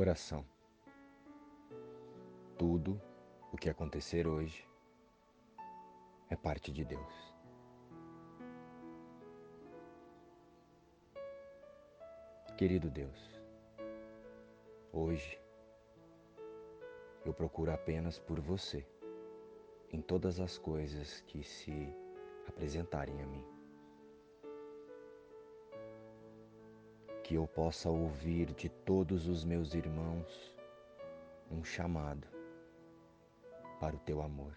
Oração. Tudo o que acontecer hoje é parte de Deus. Querido Deus, hoje eu procuro apenas por você em todas as coisas que se apresentarem a mim. Que eu possa ouvir de todos os meus irmãos um chamado para o teu amor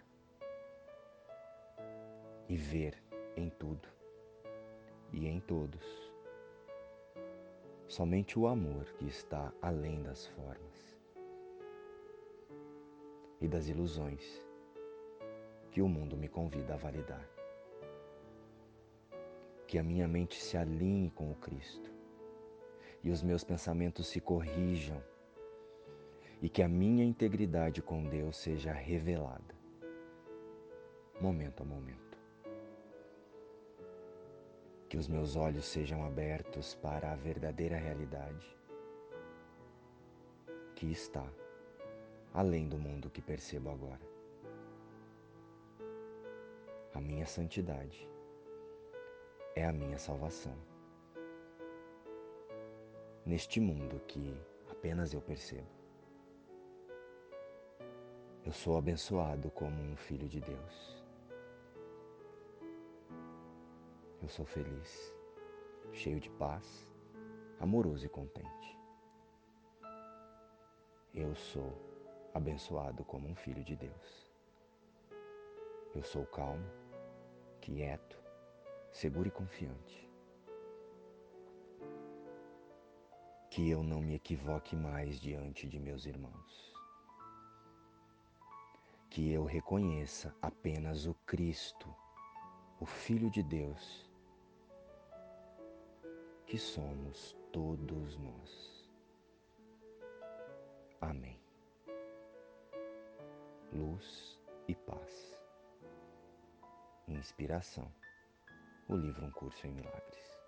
e ver em tudo e em todos somente o amor que está além das formas e das ilusões que o mundo me convida a validar. Que a minha mente se alinhe com o Cristo e os meus pensamentos se corrijam e que a minha integridade com Deus seja revelada, momento a momento. Que os meus olhos sejam abertos para a verdadeira realidade que está além do mundo que percebo agora. A minha santidade é a minha salvação neste mundo que apenas eu percebo. Eu sou abençoado como um filho de Deus. Eu sou feliz, cheio de paz, amoroso e contente. Eu sou abençoado como um filho de Deus. Eu sou calmo, quieto, seguro e confiante. Que eu não me equivoque mais diante de meus irmãos. Que eu reconheça apenas o Cristo, o Filho de Deus, que somos todos nós. Amém. Luz e paz. Inspiração. O livro Um Curso em Milagres.